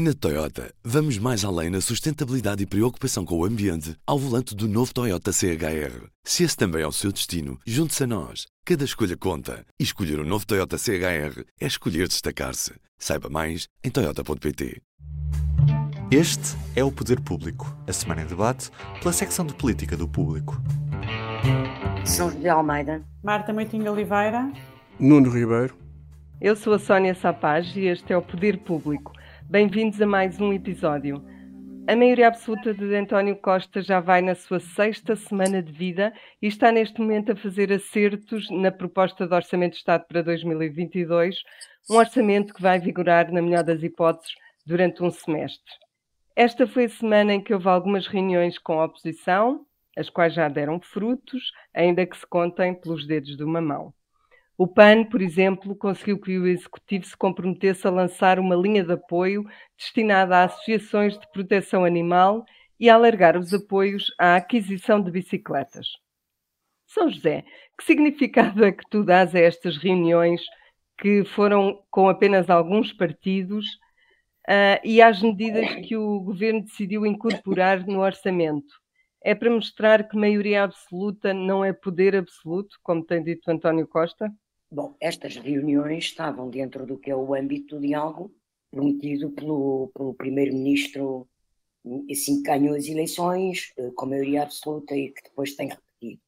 Na Toyota, vamos mais além na sustentabilidade e preocupação com o ambiente ao volante do novo Toyota CHR. Se esse também é o seu destino, junte-se a nós. Cada escolha conta. E escolher o um novo Toyota CHR é escolher destacar-se. Saiba mais em Toyota.pt. Este é o Poder Público, a semana em debate pela secção de política do público. São José Almeida. Marta Moitinho Oliveira. Nuno Ribeiro. Eu sou a Sónia Sapaz e este é o Poder Público Bem-vindos a mais um episódio. A maioria absoluta de António Costa já vai na sua sexta semana de vida e está neste momento a fazer acertos na proposta de Orçamento de Estado para 2022, um orçamento que vai vigorar, na melhor das hipóteses, durante um semestre. Esta foi a semana em que houve algumas reuniões com a oposição, as quais já deram frutos, ainda que se contem pelos dedos de uma mão. O PAN, por exemplo, conseguiu que o Executivo se comprometesse a lançar uma linha de apoio destinada a associações de proteção animal e a alargar os apoios à aquisição de bicicletas. São José, que significado é que tu dás a estas reuniões que foram com apenas alguns partidos uh, e às medidas que o governo decidiu incorporar no orçamento? É para mostrar que maioria absoluta não é poder absoluto, como tem dito António Costa? Bom, estas reuniões estavam dentro do que é o âmbito do diálogo prometido pelo, pelo primeiro-ministro, assim que ganhou as eleições, eh, com maioria absoluta e que depois tem repetido.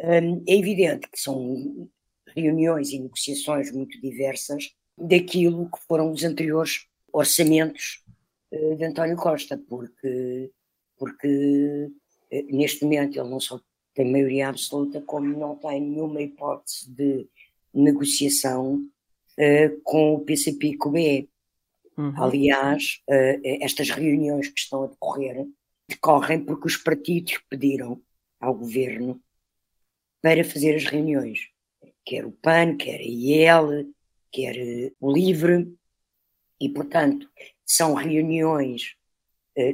Hum, é evidente que são reuniões e negociações muito diversas daquilo que foram os anteriores orçamentos eh, de António Costa, porque, porque eh, neste momento ele não só tem maioria absoluta, como não tem nenhuma hipótese de negociação uh, com o PCP e com o BE. Uhum. Aliás, uh, estas reuniões que estão a decorrer decorrem porque os partidos pediram ao governo para fazer as reuniões. Quer o PAN, quer a IEL, quer o LIVRE, e, portanto, são reuniões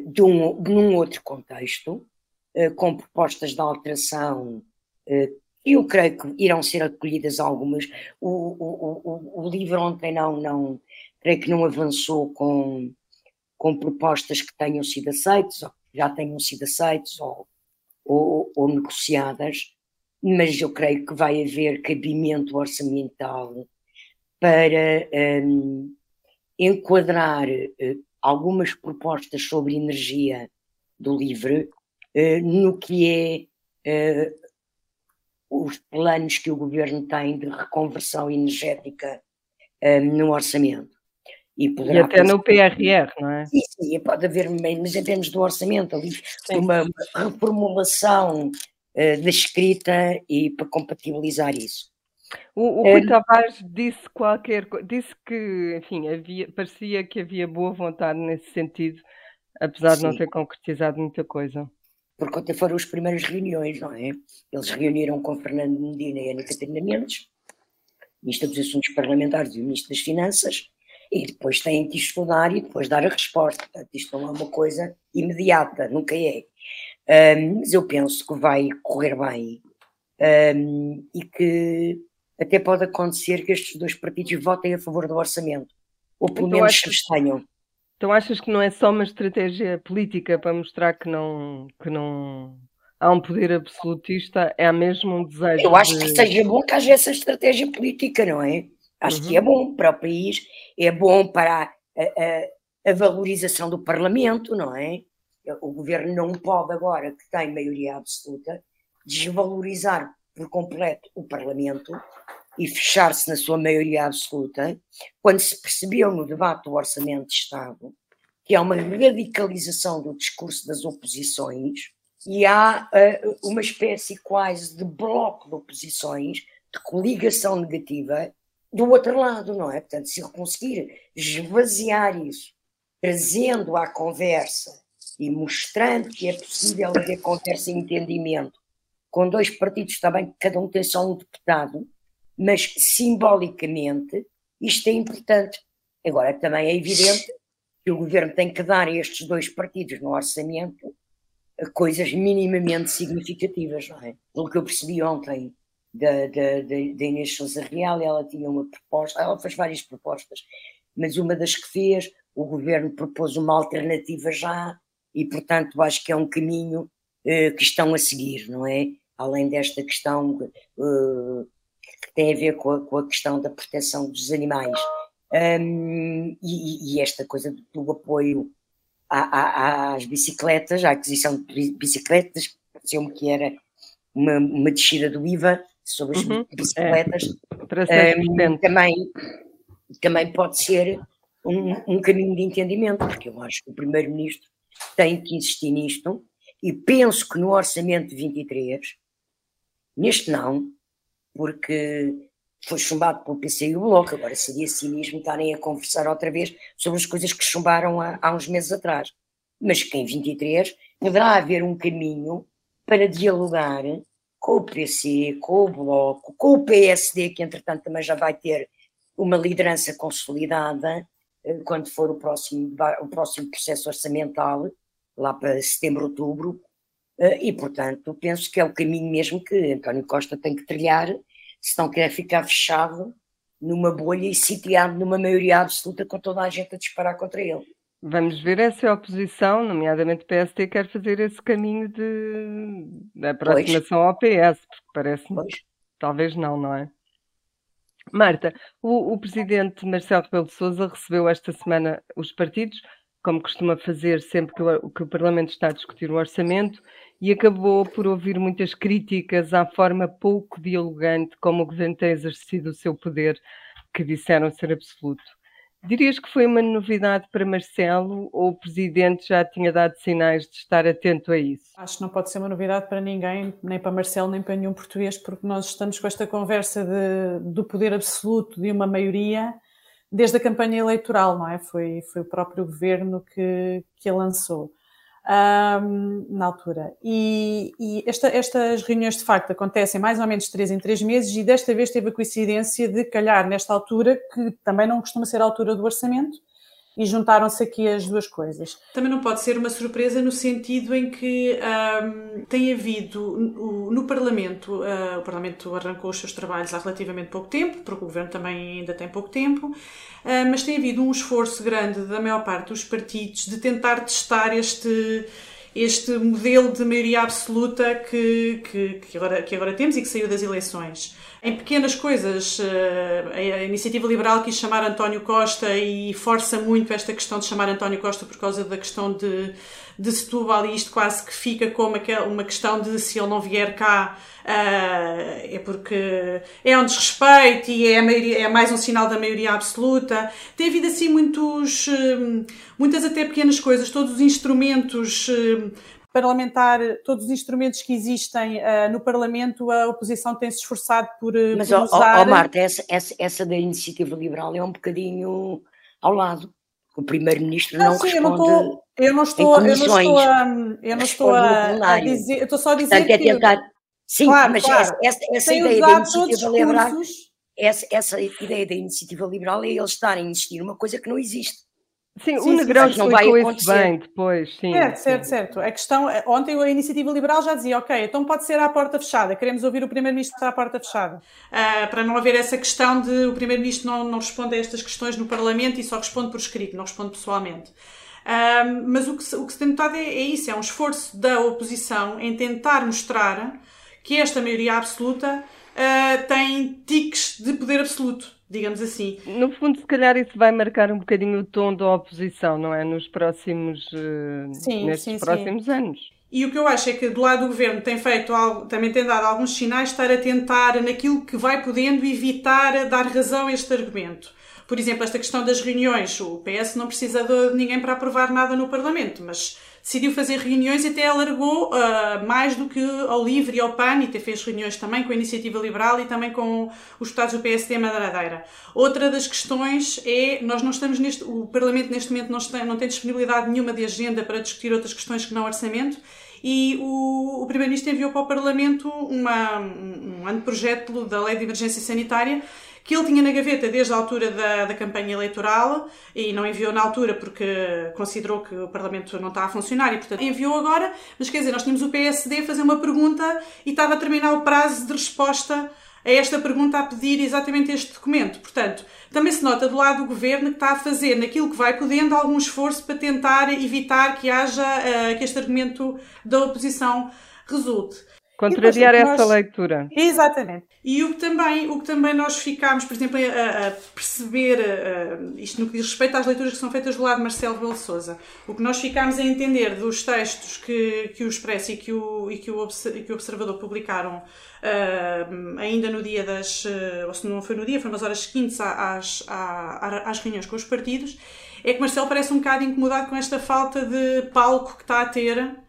de, um, de um outro contexto, com propostas de alteração eu creio que irão ser acolhidas algumas. O, o, o, o livro ontem não, não, creio que não avançou com, com propostas que tenham sido aceitas, ou já tenham sido aceitas ou, ou, ou negociadas, mas eu creio que vai haver cabimento orçamental para um, enquadrar uh, algumas propostas sobre energia do LIVRE uh, no que é uh, os planos que o governo tem de reconversão energética um, no orçamento. E, e até no PRR, não é? Sim, sim, pode haver, mas em termos do orçamento, ali, uma, reformulação uh, da escrita e para compatibilizar isso. O, o Rui é, Tavares disse qualquer disse que, enfim, havia, parecia que havia boa vontade nesse sentido, apesar sim. de não ter concretizado muita coisa porque até foram as primeiras reuniões, não é? Eles reuniram com Fernando Medina e Ana Catarina Mendes, Ministro dos Assuntos Parlamentares e o Ministro das Finanças, e depois têm que estudar e depois dar a resposta. Portanto, isto não é uma coisa imediata, nunca é. Um, mas eu penso que vai correr bem um, e que até pode acontecer que estes dois partidos votem a favor do orçamento, ou pelo então, menos se abstenham. Então achas que não é só uma estratégia política para mostrar que não, que não há um poder absolutista, é mesmo um desejo. Eu acho de... que seja bom que haja essa estratégia política, não é? Acho uhum. que é uhum. bom para o país, é bom para a, a, a, valorização do Parlamento, não é? O governo não pode, agora que tem maioria absoluta, desvalorizar por completo o Parlamento e fechar-se na sua maioria absoluta, quando se percebeu no debate do Orçamento de Estado que há uma radicalização do discurso das oposições e há uh, uma espécie quase de bloco de oposições, de coligação negativa, do outro lado, não é? Portanto, se conseguir esvaziar isso, trazendo à conversa e mostrando que é possível haver conversa e entendimento com dois partidos também, cada um tem só um deputado, mas simbolicamente isto é importante. Agora, também é evidente que o governo tem que dar a estes dois partidos no orçamento coisas minimamente significativas, não é? Pelo que eu percebi ontem da, da, da, Inês Sousa Real, ela tinha uma proposta, ela fez várias propostas, mas uma das que fez o governo propôs uma alternativa já e, portanto, acho que é um caminho eh, que estão a seguir, não é? Além desta questão eh, que tem a ver com a, com a, questão da proteção dos animais. Um, e, e, esta coisa do, apoio às bicicletas, à aquisição de bicicletas, pareceu-me que era uma, uma descida do IVA sobre as uhum, bicicletas. É, um, também, também pode ser um, um, caminho de entendimento, porque eu acho que o Primeiro-Ministro tem que insistir nisto, e penso que no orçamento de 23, neste não, porque foi chumbado pelo PC e o Bloco, agora seria cinismo estarem a conversar outra vez sobre as coisas que chumbaram há, há uns meses atrás. Mas que em 23 poderá haver um caminho para dialogar com o PC, com o Bloco, com o PSD, que entretanto também já vai ter uma liderança consolidada eh, quando for o próximo, o próximo processo orçamental, lá para setembro, outubro, e portanto penso que é o caminho mesmo que António Costa tem que trilhar se não quer ficar fechado numa bolha e sitiado numa maioria absoluta com toda a gente a disparar contra ele. Vamos ver é se a oposição, nomeadamente o PST, quer fazer esse caminho de, de aproximação pois. ao PS, porque parece-me talvez não, não é? Marta, o, o presidente Marcelo Rebelo de Sousa recebeu esta semana os partidos, como costuma fazer sempre que o, que o Parlamento está a discutir o orçamento, e acabou por ouvir muitas críticas à forma pouco dialogante como o governo tem exercido o seu poder, que disseram ser absoluto. Dirias que foi uma novidade para Marcelo ou o Presidente já tinha dado sinais de estar atento a isso? Acho que não pode ser uma novidade para ninguém, nem para Marcelo, nem para nenhum português, porque nós estamos com esta conversa de, do poder absoluto de uma maioria desde a campanha eleitoral, não é? Foi, foi o próprio governo que, que a lançou um, na altura. E, e esta, estas reuniões, de facto, acontecem mais ou menos três em três meses e desta vez teve a coincidência de calhar nesta altura, que também não costuma ser a altura do orçamento, e juntaram-se aqui as duas coisas. Também não pode ser uma surpresa no sentido em que um, tem havido no, no Parlamento, uh, o Parlamento arrancou os seus trabalhos há relativamente pouco tempo, porque o Governo também ainda tem pouco tempo, uh, mas tem havido um esforço grande da maior parte dos partidos de tentar testar este este modelo de maioria absoluta que, que, que, agora, que agora temos e que saiu das eleições. Em pequenas coisas, eh, a iniciativa liberal quis chamar António Costa e força muito esta questão de chamar António Costa por causa da questão de, de Setúbal e isto quase que fica como uma questão de se ele não vier cá Uh, é porque é um desrespeito e é, maioria, é, mais um sinal da maioria absoluta. Tem havido assim muitos, uh, muitas até pequenas coisas, todos os instrumentos parlamentar, todos os instrumentos que existem uh, no Parlamento, a oposição tem se esforçado por, Mas, por usar... Mas, Marta, essa, essa, essa da iniciativa liberal é um bocadinho ao lado. O primeiro-ministro não, não sim, responde. Eu não estou, eu não estou a, eu não estou a, a dizer, eu estou só a dizer Portanto, que... É tentar, Sim, claro, mas claro. essa, essa ideia da iniciativa liberal, essa, essa ideia da iniciativa liberal é eles estarem a insistir numa coisa que não existe. Sim, sim o Negrão explicou isso bem depois, sim. Certo, certo, certo. A questão, ontem a iniciativa liberal já dizia, ok, então pode ser à porta fechada, queremos ouvir o Primeiro-Ministro à porta fechada. Uh, para não haver essa questão de o Primeiro-Ministro não, não responde a estas questões no Parlamento e só responde por escrito, não responde pessoalmente. Uh, mas o que, o que se tem notado é, é isso, é um esforço da oposição em tentar mostrar que esta maioria absoluta uh, tem tiques de poder absoluto, digamos assim. No fundo, se calhar isso vai marcar um bocadinho o tom da oposição, não é? Nos próximos, uh, sim, nestes sim, próximos sim. anos. E o que eu acho é que do lado do governo tem feito algo, também tem dado alguns sinais estar a tentar, naquilo que vai podendo, evitar dar razão a este argumento. Por exemplo, esta questão das reuniões. O PS não precisa de ninguém para aprovar nada no Parlamento, mas decidiu fazer reuniões e até alargou uh, mais do que ao LIVRE e ao PAN, e até fez reuniões também com a Iniciativa Liberal e também com os deputados do PSD Madeira. Outra das questões é, nós não estamos neste, o Parlamento neste momento não tem, não tem disponibilidade nenhuma de agenda para discutir outras questões que não orçamento, e o, o Primeiro-Ministro enviou para o Parlamento uma, um anteprojeto da Lei de Emergência Sanitária que ele tinha na gaveta desde a altura da, da campanha eleitoral e não enviou na altura porque considerou que o Parlamento não estava a funcionar e, portanto, enviou agora. Mas quer dizer, nós tínhamos o PSD a fazer uma pergunta e estava a terminar o prazo de resposta a esta pergunta a pedir exatamente este documento. Portanto, também se nota do lado do governo que está a fazer, naquilo que vai podendo, algum esforço para tentar evitar que haja uh, que este argumento da oposição resulte. Contrariar essa nós... leitura. Exatamente. E o que também, o que também nós ficámos, por exemplo, a, a perceber, a, isto no que diz respeito às leituras que são feitas do lado de Marcelo Rebelo Souza, o que nós ficámos a entender dos textos que, que o Expresso e que o, e que o, que o Observador publicaram uh, ainda no dia das, uh, ou se não foi no dia, foi nas horas seguintes às, às, às reuniões com os partidos, é que Marcelo parece um bocado incomodado com esta falta de palco que está a ter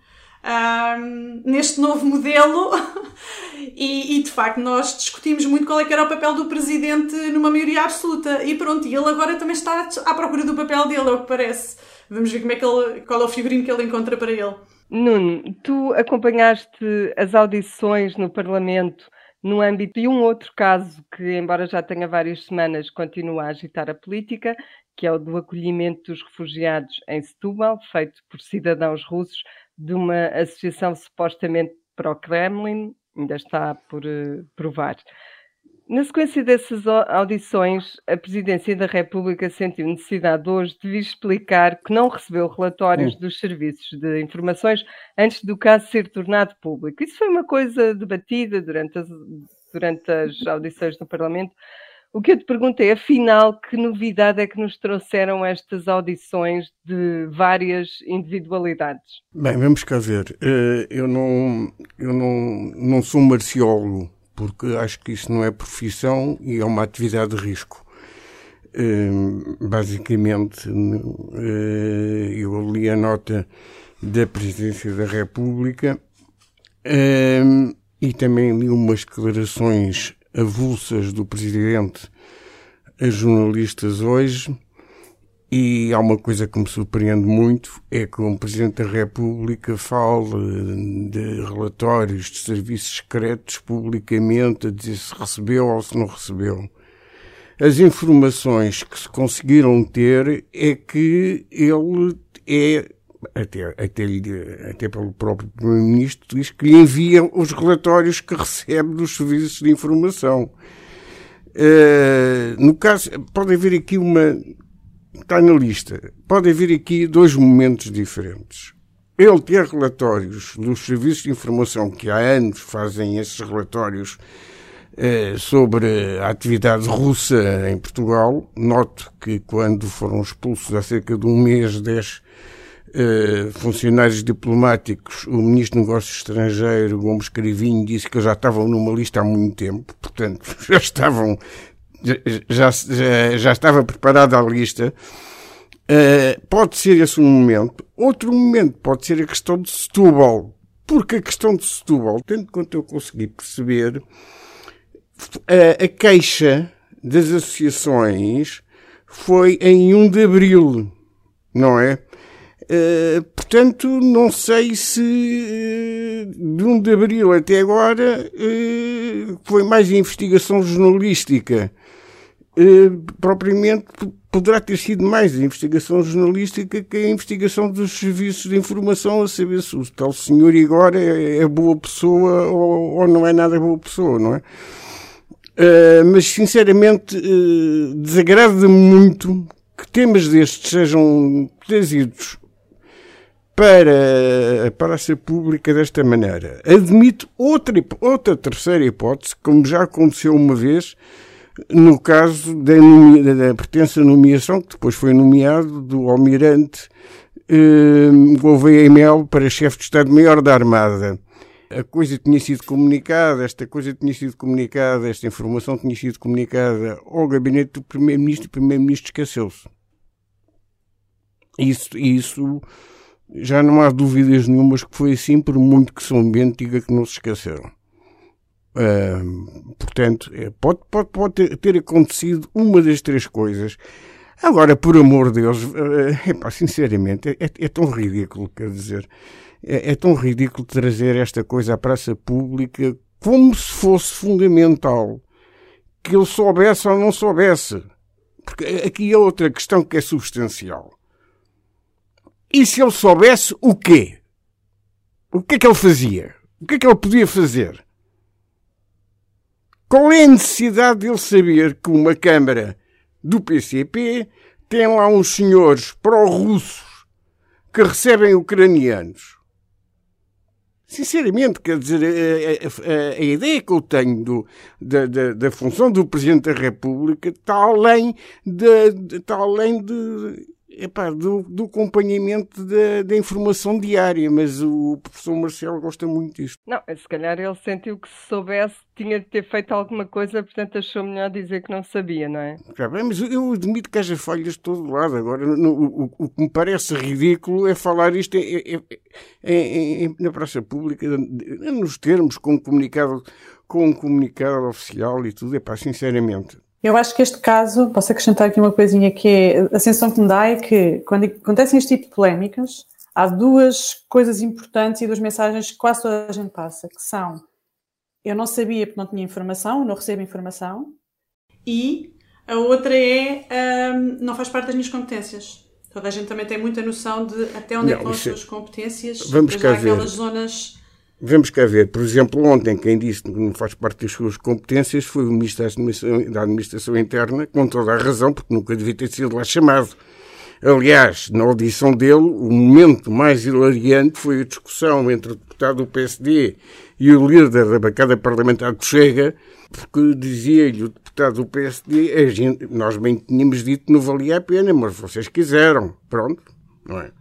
neste novo modelo e, e, de facto nós discutimos muito qual é que era o papel do presidente numa maioria absoluta e pronto, e ele agora também está à procura do papel dele, é o que parece. Vamos ver como é que ele, qual é o figurino que ele encontra para ele. Nuno, tu acompanhaste as audições no Parlamento no âmbito de um outro caso que, embora já tenha várias semanas, continua a agitar a política, que é o do acolhimento dos refugiados em Setúbal, feito por cidadãos russos de uma associação supostamente pró-Kremlin, ainda está por uh, provar. Na sequência dessas audições, a Presidência da República sentiu necessidade hoje de vir explicar que não recebeu relatórios hum. dos serviços de informações antes do caso ser tornado público. Isso foi uma coisa debatida durante as, durante as audições no Parlamento, o que eu te pergunto é, afinal, que novidade é que nos trouxeram estas audições de várias individualidades? Bem, vamos cá ver. Eh, eu não, eu não, não sou marciólogo, porque acho que isso não é profissão e é uma atividade de risco. Eh, basicamente, eh, eu li a nota da Presidência da República e também li umas declarações avulsas do Presidente a jornalistas hoje e há uma coisa que me surpreende muito, é que o Presidente da República fala de relatórios de serviços secretos publicamente a dizer se recebeu ou se não recebeu. As informações que se conseguiram ter é que ele é até, até, até pelo próprio Primeiro-Ministro, diz que lhe envia os relatórios que recebe dos serviços de informação. Uh, no caso, pode haver aqui uma. Está na lista. Pode haver aqui dois momentos diferentes. Ele ter relatórios dos serviços de informação que há anos fazem esses relatórios uh, sobre a atividade russa em Portugal. Noto que quando foram expulsos há cerca de um mês, dez Uh, funcionários diplomáticos, o Ministro do Negócio Estrangeiro, Gomes Carivinho, disse que já estavam numa lista há muito tempo, portanto, já estavam, já, já, já estava preparada a lista. Uh, pode ser esse um momento. Outro momento pode ser a questão de Setúbal, porque a questão de Setúbal, tanto quanto eu consegui perceber, a, a queixa das associações foi em 1 de Abril, não é? Uh, portanto, não sei se uh, de 1 de abril até agora uh, foi mais investigação jornalística. propriamente poderá ter sido mais investigação jornalística que a investigação dos serviços de informação a saber se o tal senhor agora é, é boa pessoa ou, ou, não é nada boa pessoa, não é? mas sinceramente desagrada-me muito que temas destes sejam trazidos para a praça pública desta maneira. Admite outra, outra terceira hipótese, como já aconteceu uma vez no caso da, da pertença nomeação, que depois foi nomeado do almirante eh, Gouveia Mel para chefe de Estado-Maior da Armada. A coisa tinha sido comunicada, esta coisa tinha sido comunicada, esta informação tinha sido comunicada ao gabinete do Primeiro-Ministro e o Primeiro-Ministro esqueceu-se. Isso, isso já não há dúvidas nenhumas que foi assim, por muito que São Bento diga que não se esqueceram. Uh, portanto, é, pode, pode, pode ter, acontecido uma das três coisas. Agora, por amor de Deus, uh, epá, sinceramente, é, é, é, tão ridículo, quer dizer, é, é tão ridículo trazer esta coisa à praça pública como se fosse fundamental que ele soubesse ou não soubesse. Porque aqui é outra questão que é substancial. E se ele soubesse o quê? O que é que ele fazia? O que é que ele podia fazer? Qual é a necessidade dele saber que uma Câmara do PCP tem lá uns senhores pró-russos que recebem ucranianos? Sinceramente, quer dizer, a, a, a, ideia que eu tenho do, da, da, da, função do Presidente da República está além de, está além de epá, do, do acompanhamento da, da, informação diária, mas o professor Marcelo gosta muito disto. Não, se calhar ele sentiu que se soubesse tinha de ter feito alguma coisa, portanto achou melhor dizer que não sabia, não é? Já bem, mas eu admito que haja falhas de todo lado. Agora, no, o, o, que me parece ridículo é falar isto é, é, é, na praça pública, nos termos, com um comunicado, com um comunicado oficial e tudo, é pá, sinceramente. Eu acho que este caso, posso acrescentar aqui uma coisinha que é, a sensação que me dá é que quando acontecem este tipo de polémicas, há duas coisas importantes e duas mensagens que quase toda a gente passa, que são eu não sabia porque não tinha informação, não recebo informação. E a outra é um, não faz parte das minhas competências. Toda a gente também tem muita noção de até onde é não, é que vão as suas competências. Vamos cá ver. aquelas zonas Vamos cá ver, por exemplo, ontem quem disse que não faz parte das suas competências foi o Ministro da Administração, da Administração Interna, com toda a razão, porque nunca devia ter sido lá chamado. Aliás, na audição dele, o momento mais hilariante foi a discussão entre o deputado do PSD e o líder da bancada parlamentar do Chega, porque dizia-lhe o deputado do PSD, gente, nós bem tínhamos dito que não valia a pena, mas vocês quiseram. Pronto, não é?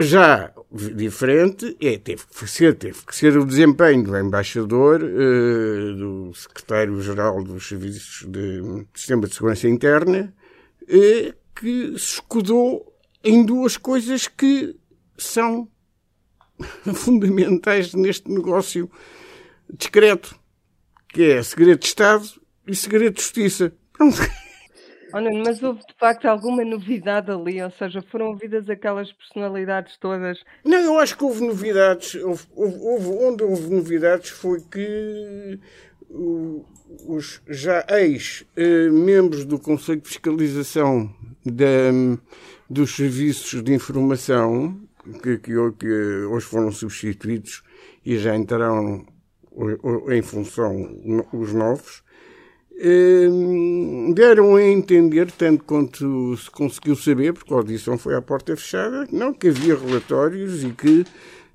Já diferente é, teve que ser, teve que ser o desempenho do embaixador, uh, do secretário-geral dos Serviços de Sistema de Segurança Interna, uh, que se escudou em duas coisas que são fundamentais neste negócio discreto, que é segredo de Estado e segredo de Justiça. Pronto. Olha, mas houve de facto alguma novidade ali? Ou seja, foram ouvidas aquelas personalidades todas? Não, eu acho que houve novidades. Houve, houve, onde houve novidades foi que os já ex-membros do Conselho de Fiscalização da, dos Serviços de Informação, que, que, que hoje foram substituídos e já entrarão em função os novos, deram a entender, tanto quanto se conseguiu saber, porque a audição foi à porta fechada, não, que havia relatórios e que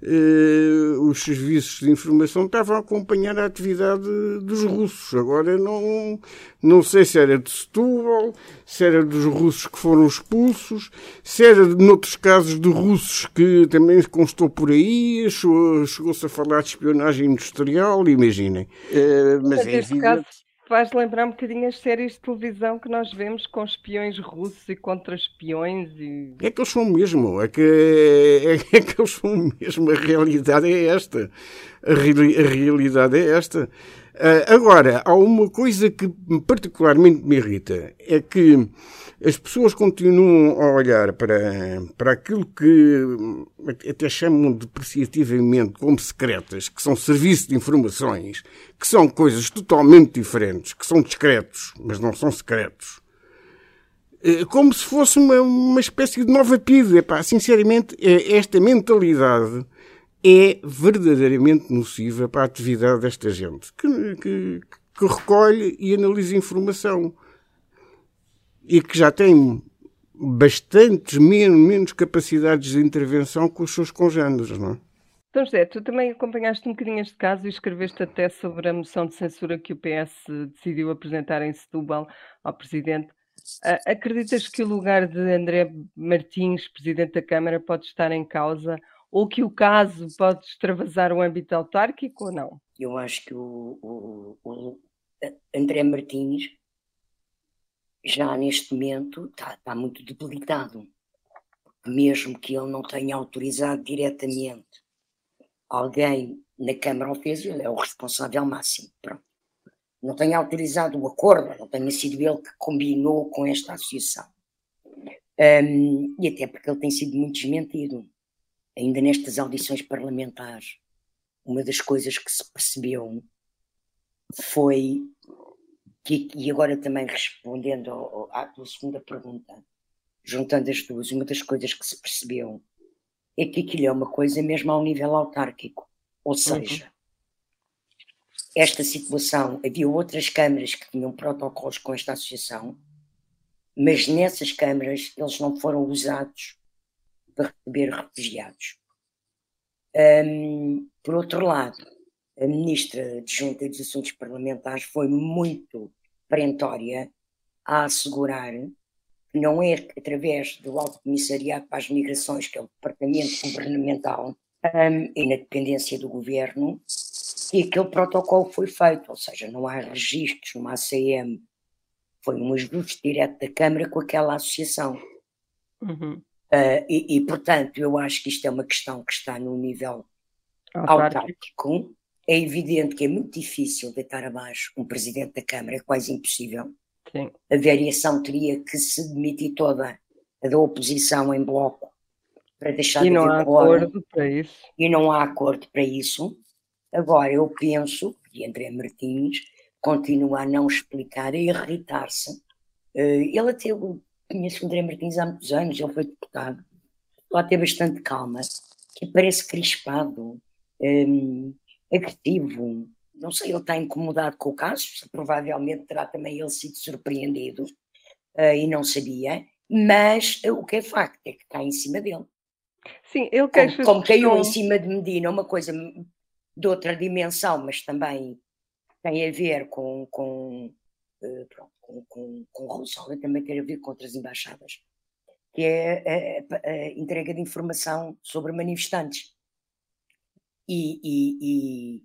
uh, os serviços de informação estavam a acompanhar a atividade dos russos. Agora não, não sei se era de Setúbal, se era dos russos que foram expulsos, se era, noutros casos, de russos que também constou por aí, chegou-se a falar de espionagem industrial, imaginem. Uh, mas é evidente faz lembrar um bocadinho as séries de televisão que nós vemos com espiões russos e contra-espiões. E... É que eles são mesmo, é que, é, é que eles são mesmo, a realidade é esta. A, reali a realidade é esta. Uh, agora, há uma coisa que particularmente me irrita, é que as pessoas continuam a olhar para, para aquilo que até chamam depreciativamente como secretas, que são serviços de informações, que são coisas totalmente diferentes, que são discretos, mas não são secretos. Eh, como se fosse uma, uma espécie de nova PID. Sinceramente, é, esta mentalidade é verdadeiramente nociva para a atividade desta gente, que, que, que recolhe e analisa informação e que já tem bastantes menos, menos capacidades de intervenção que os seus congêneres, não é? Então, José, tu também acompanhaste um bocadinho este caso e escreveste até sobre a moção de censura que o PS decidiu apresentar em Setúbal ao Presidente. acreditas que o lugar de André Martins, Presidente da Câmara, pode estar em causa ou que o caso pode extravasar o âmbito autárquico ou não? Eu acho que o, o, o André Martins já neste momento está, está muito debilitado. Mesmo que ele não tenha autorizado diretamente alguém na Câmara o fez, ele é o responsável máximo. Pronto. Não tenha autorizado o acordo, não tenha sido ele que combinou com esta associação. Um, e até porque ele tem sido muito desmentido. Ainda nestas audições parlamentares, uma das coisas que se percebeu foi que, e agora também respondendo ao, à tua segunda pergunta, juntando as duas, uma das coisas que se percebeu é que aquilo é uma coisa mesmo ao nível autárquico. Ou uhum. seja, esta situação, havia outras câmaras que tinham protocolos com esta associação, mas nessas câmaras eles não foram usados para receber refugiados. Um, por outro lado, a ministra de Junta dos Assuntos Parlamentares foi muito perentória a assegurar que não é através do Alto Comissariado para as Migrações, que é o departamento governamental, um, e na dependência do governo, que aquele protocolo foi feito, ou seja, não há registros numa ACM, foi um ajuste direto da Câmara com aquela associação. Uhum. Uh, e, e, portanto, eu acho que isto é uma questão que está no nível autárquico. É evidente que é muito difícil deitar abaixo um presidente da Câmara, é quase impossível. Sim. A variação teria que se demitir toda a da oposição em bloco para deixar e de não há acordo para isso. E não há acordo para isso. Agora, eu penso que André Martins continua a não explicar, a irritar-se. Uh, ele até conhece o André Martins há muitos anos, ele foi deputado, lá ter bastante calma, que parece crispado, um, agressivo. Não sei, ele está incomodado com o caso, provavelmente terá também ele sido surpreendido uh, e não sabia, mas uh, o que é facto é que está em cima dele. Sim, ele queixa Como, como caiu em cima de Medina, uma coisa de outra dimensão, mas também tem a ver com, com, uh, pronto, com, com, com Rússia, também tem a ver com outras embaixadas, que é a, a, a entrega de informação sobre manifestantes. E, e, e,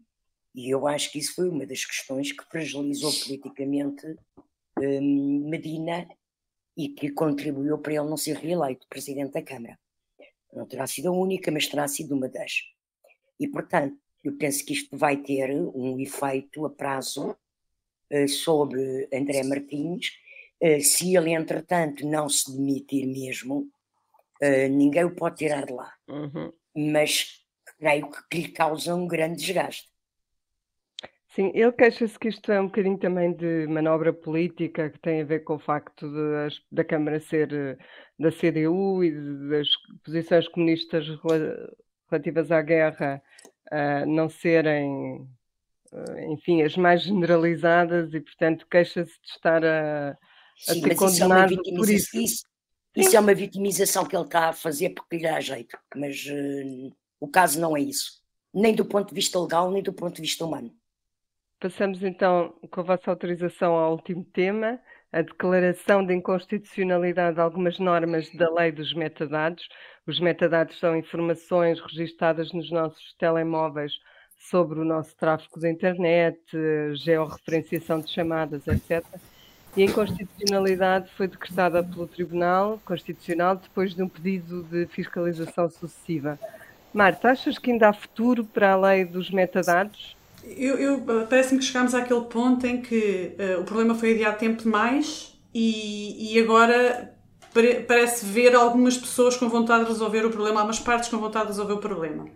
e, eu acho que isso foi uma das questões que fragilizou politicamente um, Medina e que contribuiu para ele não ser reeleito presidente da Câmara. Não terá sido a única, mas terá sido uma das. E, portanto, eu penso que isto vai ter um efeito a prazo uh, sobre André Martins. Uh, se ele, entretanto, não se demitir mesmo, uh, ninguém o pode tirar de lá. Uhum. Mas creio que lhe causa um grande desgaste. Sim, ele queixa-se que isto é um bocadinho também de manobra política, que tem a ver com o facto de, da Câmara ser da CDU e das posições comunistas relativas à guerra uh, não serem, uh, enfim, as mais generalizadas e, portanto, queixa-se de estar a, a Sim, ser condenado isso é por isso. Isso, isso é uma vitimização que ele está a fazer porque lhe dá jeito, mas uh, o caso não é isso, nem do ponto de vista legal, nem do ponto de vista humano. Passamos então, com a vossa autorização, ao último tema, a declaração de inconstitucionalidade de algumas normas da lei dos metadados. Os metadados são informações registadas nos nossos telemóveis sobre o nosso tráfego de internet, georreferenciação de chamadas, etc. E a inconstitucionalidade foi decretada pelo Tribunal Constitucional depois de um pedido de fiscalização sucessiva. Marta, achas que ainda há futuro para a lei dos metadados? Eu, eu parece-me que chegámos àquele ponto em que uh, o problema foi adiado tempo demais e, e agora pare, parece ver algumas pessoas com vontade de resolver o problema, algumas partes com vontade de resolver o problema.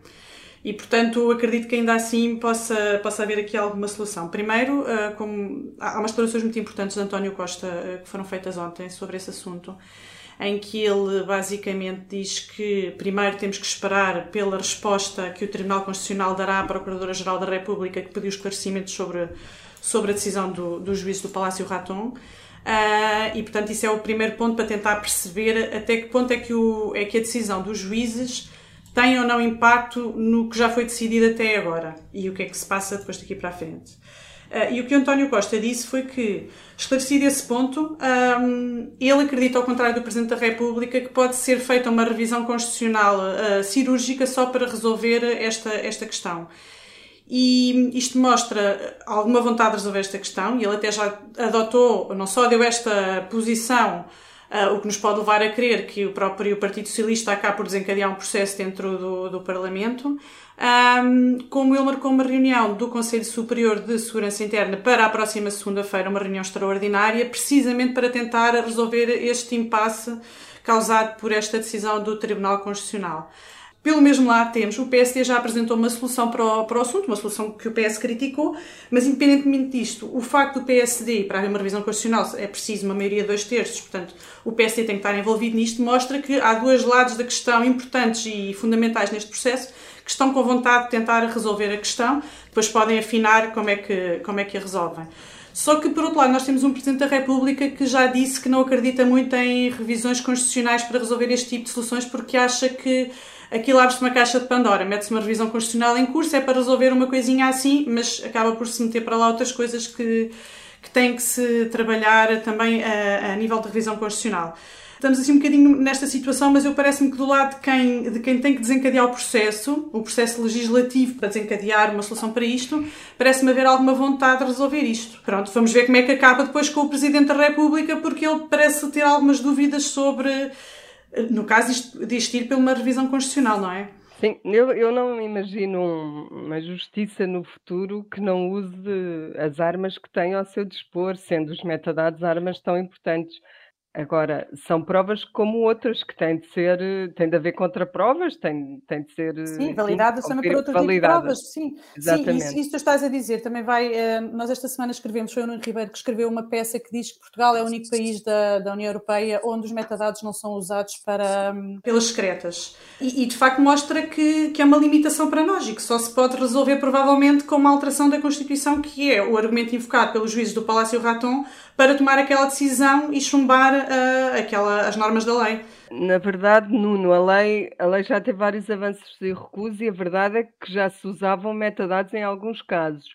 E, portanto, acredito que ainda assim possa, possa haver aqui alguma solução. Primeiro, uh, como, há umas declarações muito importantes de António Costa que foram feitas ontem sobre esse assunto em que ele basicamente diz que primeiro temos que esperar pela resposta que o Tribunal Constitucional dará à Procuradora-Geral da República que pediu esclarecimentos sobre, sobre a decisão do, do juiz do Palácio Raton. Uh, e, portanto, isso é o primeiro ponto para tentar perceber até que ponto é que, o, é que a decisão dos juízes tem ou não impacto no que já foi decidido até agora e o que é que se passa depois daqui para a frente. Uh, e o que o António Costa disse foi que, esclarecido esse ponto, ele acredita, ao contrário do Presidente da República, que pode ser feita uma revisão constitucional uh, cirúrgica só para resolver esta, esta questão. E isto mostra alguma vontade de resolver esta questão, e ele até já adotou, não só deu esta posição, o que nos pode levar a crer que o próprio Partido Socialista acaba por desencadear um processo dentro do, do Parlamento, um, como ele marcou uma reunião do Conselho Superior de Segurança Interna para a próxima segunda-feira, uma reunião extraordinária, precisamente para tentar resolver este impasse causado por esta decisão do Tribunal Constitucional. Pelo mesmo lado, temos o PSD já apresentou uma solução para o, para o assunto, uma solução que o PS criticou, mas independentemente disto, o facto do PSD, para haver uma revisão constitucional, é preciso uma maioria de dois terços, portanto, o PSD tem que estar envolvido nisto, mostra que há dois lados da questão importantes e fundamentais neste processo que estão com vontade de tentar resolver a questão, depois podem afinar como é que, como é que a resolvem. Só que, por outro lado, nós temos um Presidente da República que já disse que não acredita muito em revisões constitucionais para resolver este tipo de soluções porque acha que aquilo abre-se uma caixa de Pandora, mete-se uma revisão constitucional em curso, é para resolver uma coisinha assim, mas acaba por se meter para lá outras coisas que, que têm que se trabalhar também a, a nível de revisão constitucional estamos assim um bocadinho nesta situação, mas eu parece-me que do lado de quem, de quem tem que desencadear o processo, o processo legislativo para desencadear uma solução para isto, parece-me haver alguma vontade de resolver isto. Pronto, vamos ver como é que acaba depois com o Presidente da República, porque ele parece ter algumas dúvidas sobre no caso isto ir pela uma revisão constitucional, não é? Sim, eu, eu não imagino uma justiça no futuro que não use as armas que tem ao seu dispor, sendo os metadados armas tão importantes. Agora, são provas como outras que têm de ser, têm de haver contraprovas, têm, têm de ser. Sim, validadas também por outro tipo de provas. Sim, Exatamente. sim isso, isso tu estás a dizer. Também vai. Eh, nós esta semana escrevemos, foi o Nuno Ribeiro que escreveu uma peça que diz que Portugal é o único país da, da União Europeia onde os metadados não são usados para. Hum, Pelas secretas. E, e, de facto mostra que, que é uma limitação para nós e que só se pode resolver provavelmente com uma alteração da Constituição, que é o argumento invocado pelos juízes do Palácio Raton para tomar aquela decisão e chumbar uh, aquela, as normas da lei. Na verdade, Nuno, a lei, a lei já teve vários avanços de recuso e a verdade é que já se usavam metadados em alguns casos.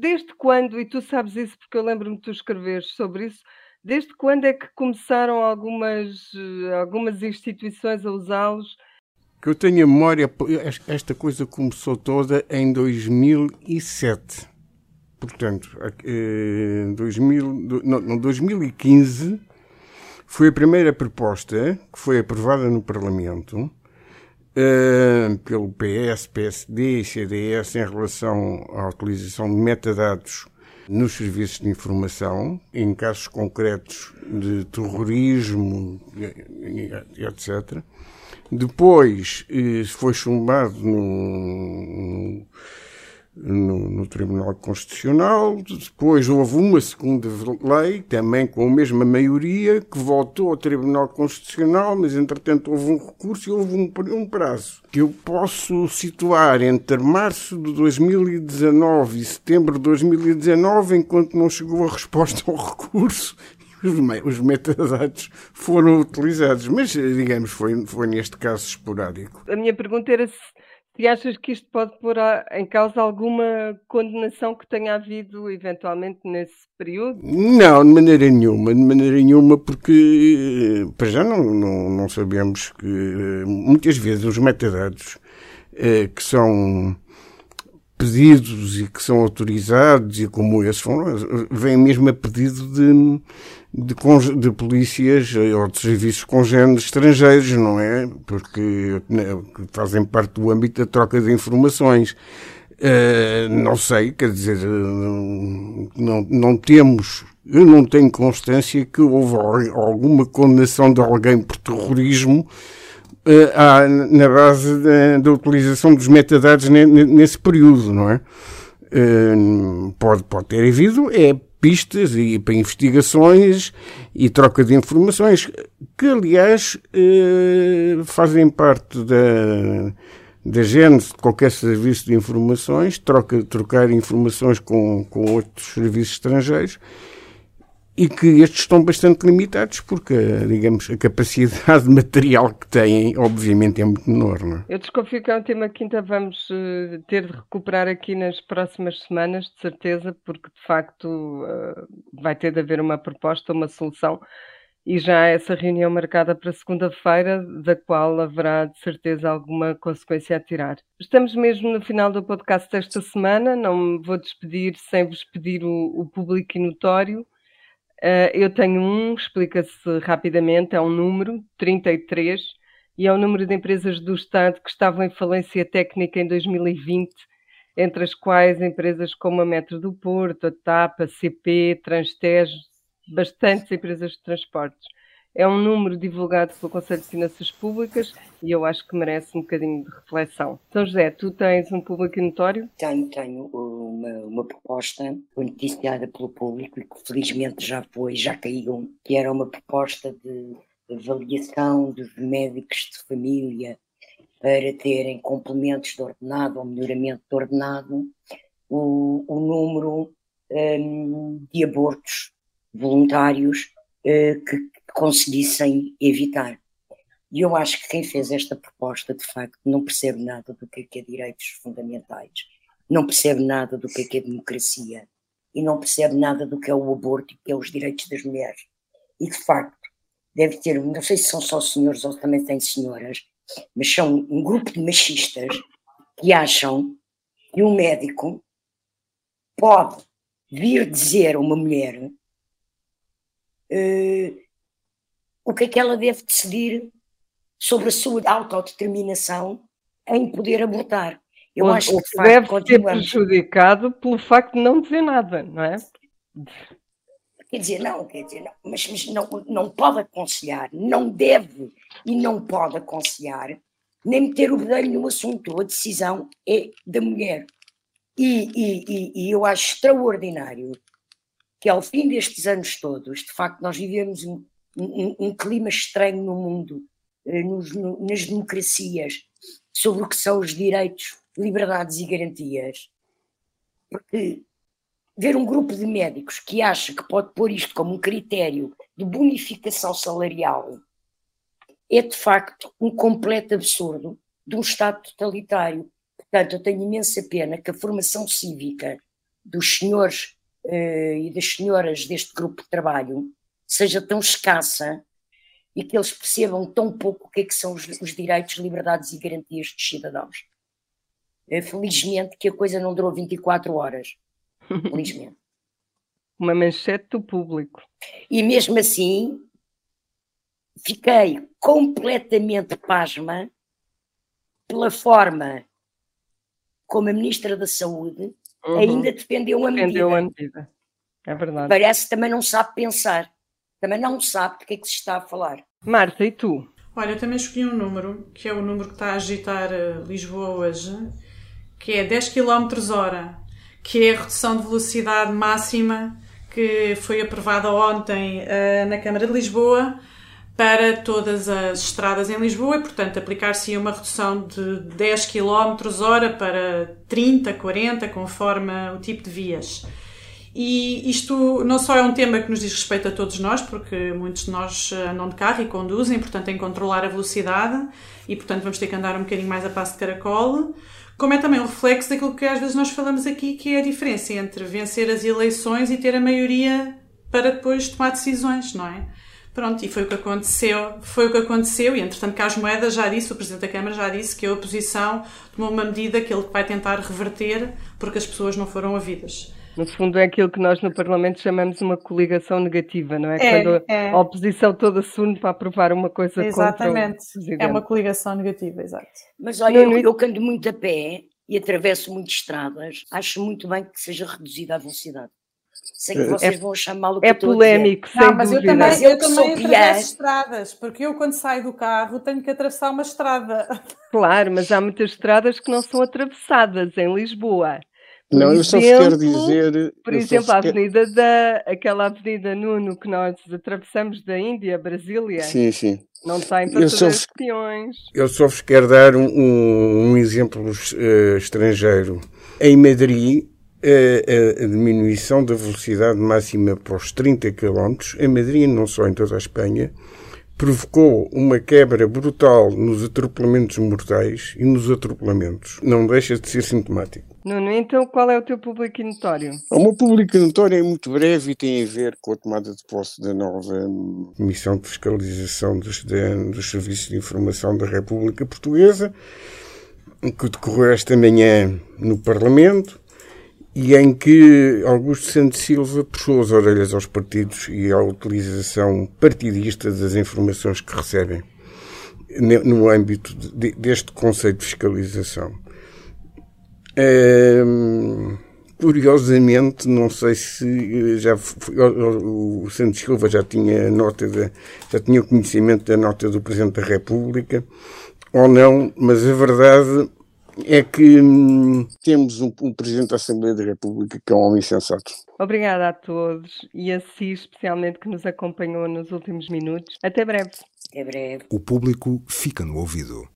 Desde quando, e tu sabes isso porque eu lembro-me de tu escreveres sobre isso, desde quando é que começaram algumas, algumas instituições a usá-los? Que eu tenho a memória, esta coisa começou toda em 2007 portanto, em 2000, não, 2015 foi a primeira proposta que foi aprovada no Parlamento uh, pelo PS, PSD e CDS em relação à utilização de metadados nos serviços de informação, em casos concretos de terrorismo, etc. Depois eh, foi chumbado no, no, no, Tribunal Constitucional. Depois houve uma segunda lei, também com a mesma maioria, que voltou ao Tribunal Constitucional, mas entretanto houve um recurso e houve um, um prazo que eu posso situar entre março de 2019 e setembro de 2019, enquanto não chegou a resposta ao recurso. Os, metadados foram utilizados, mas digamos foi, foi neste caso esporádico. A minha pergunta era se e achas que isto pode pôr em causa alguma condenação que tenha havido eventualmente nesse período? Não, de maneira nenhuma, de maneira nenhuma, porque para já não, não, não sabemos que muitas vezes os metadados eh, que são pedidos e que são autorizados e como esses foram, vêm mesmo a pedido de de, de polícias ou de serviços congêneres estrangeiros, não é? Porque né, fazem parte do âmbito da troca de informações. Uh, não sei, quer dizer, eh, não, não temos, eu não tenho constância que houve alguma condenação de alguém por terrorismo na base da, da, utilização dos metadados nesse período, não é? Uh, pode, pode ter havido, é pistas e para investigações e troca de informações, que aliás eh, fazem parte da, da gênese de qualquer serviço de informações, troca, trocar informações com, com outros serviços estrangeiros e que estes estão bastante limitados porque, digamos, a capacidade material que têm, obviamente, é muito menor. Não é? Eu desconfio que é um tema que ainda vamos uh, ter de recuperar aqui nas próximas semanas, de certeza, porque de facto uh, vai ter de haver uma proposta, uma solução. E já há essa reunião marcada para segunda-feira, da qual haverá de certeza alguma consequência a tirar. Estamos mesmo no final do podcast desta semana, não me vou despedir sem vos pedir o, o público e notório Uh, eu tenho um, explica-se rapidamente, é um número, 33, e é o número de empresas do Estado que estavam em falência técnica em 2020, entre as quais empresas como a Metro do Porto, a TAP, a CP, Transtejo, bastantes empresas de transportes. É um número divulgado pelo Conselho de Finanças Públicas e eu acho que merece um bocadinho de reflexão. Então, José, tu tens um público notório? Tenho, tenho uma, proposta noticiada pelo público e que felizmente já foi, já caiu, que era uma proposta de avaliação dos médicos de família para terem complementos de ordenado ou melhoramento de ordenado, o, o número um, de abortos voluntários uh, que conseguissem evitar. E eu acho que quem fez esta proposta, de facto, não percebe nada do que é, que é direitos fundamentais, não percebe nada do que é, que é democracia e não percebe nada do que é o aborto e que é os direitos das mulheres. E, de facto, deve ter, não sei se são só senhores ou também têm senhoras, mas são um grupo de machistas que acham que um médico pode vir dizer a uma mulher uh, o que é que ela deve decidir sobre a sua autodeterminação em poder abortar. Eu o, acho que, de facto, deve continuamos... ser prejudicado pelo facto de não dizer nada, não é? Quer dizer, não, quer dizer, não, mas, mas não, não pode aconselhar, não deve e não pode aconselhar, nem meter o bedelho no assunto. A decisão é da mulher. E, e, e, e eu acho extraordinário que ao fim destes anos todos, de facto, nós vivemos um, um, um clima estranho no mundo, eh, nos, no, nas democracias, sobre o que são os direitos, liberdades e garantias. Porque ver um grupo de médicos que acha que pode pôr isto como um critério de bonificação salarial é de facto um completo absurdo de um Estado totalitário. Portanto, eu tenho imensa pena que a formação cívica dos senhores uh, e das senhoras deste grupo de trabalho seja tão escassa e que eles percebam tão pouco o que é que são os, os direitos, liberdades e garantias dos cidadãos. Uh, felizmente que a coisa não durou 24 horas. Felizmente. Uma manchete do público. E mesmo assim, fiquei completamente pasma pela forma como a Ministra da Saúde uhum. ainda defendeu a medida. Defendeu a medida. É verdade. Parece que também não sabe pensar. Também não sabe do que é que se está a falar. Marta, e tu? Olha, eu também escolhi um número, que é o número que está a agitar uh, Lisboa hoje, que é 10 km hora, que é a redução de velocidade máxima que foi aprovada ontem uh, na Câmara de Lisboa para todas as estradas em Lisboa e, portanto, aplicar-se uma redução de 10 km hora para 30, 40, conforme o tipo de vias. E isto não só é um tema que nos diz respeito a todos nós, porque muitos de nós andam de carro e conduzem, portanto, em controlar a velocidade e, portanto, vamos ter que andar um bocadinho mais a passo de caracol, como é também um reflexo daquilo que às vezes nós falamos aqui, que é a diferença entre vencer as eleições e ter a maioria para depois tomar decisões, não é? Pronto, e foi o que aconteceu, foi o que aconteceu, e entretanto Carlos Moedas já disse, o Presidente da Câmara já disse que a oposição tomou uma medida que ele vai tentar reverter porque as pessoas não foram ouvidas. No fundo é aquilo que nós no Parlamento chamamos uma coligação negativa, não é? é Quando é. a oposição toda se une para aprovar uma coisa Exatamente. É uma coligação negativa, exato. Mas olha, eu, eu canto muito a pé e atravesso muitas estradas, acho muito bem que seja reduzida a velocidade. Sei que é, vocês é, vão chamá-lo É polémico, sem não, mas dúvida. eu também, mas eu, eu também atravesso estradas, porque eu quando saio do carro tenho que atravessar uma estrada. Claro, mas há muitas estradas que não são atravessadas em Lisboa. Por não, exemplo, eu só quero dizer. Por exemplo, a avenida da. aquela avenida Nuno que nós atravessamos da Índia, Brasília. Sim, sim. Não tem para fazer vos, peões. Eu só vos quero dar um, um, um exemplo uh, estrangeiro. Em Madrid, a, a, diminuição da velocidade máxima para os 30 km, em Madrid, não só em toda a Espanha, provocou uma quebra brutal nos atropelamentos mortais e nos atropelamentos. Não deixa de ser sintomático. Nuno, então qual é o teu público notório? O meu público notório é muito breve e tem a ver com a tomada de posse da nova Comissão de Fiscalização dos, dos Serviços de Informação da República Portuguesa, que decorreu esta manhã no Parlamento e em que Augusto Santos Silva puxou as orelhas aos partidos e à utilização partidista das informações que recebem no âmbito deste conceito de fiscalização. Curiosamente, não sei se já foi, o Santos Silva já tinha nota de, já tinha conhecimento da nota do Presidente da República ou não, mas a verdade é que hum, temos um, um, Presidente da Assembleia da República que é um homem sensato. Obrigada a todos e a si especialmente que nos acompanhou nos últimos minutos. Até breve. Até breve. O público fica no ouvido.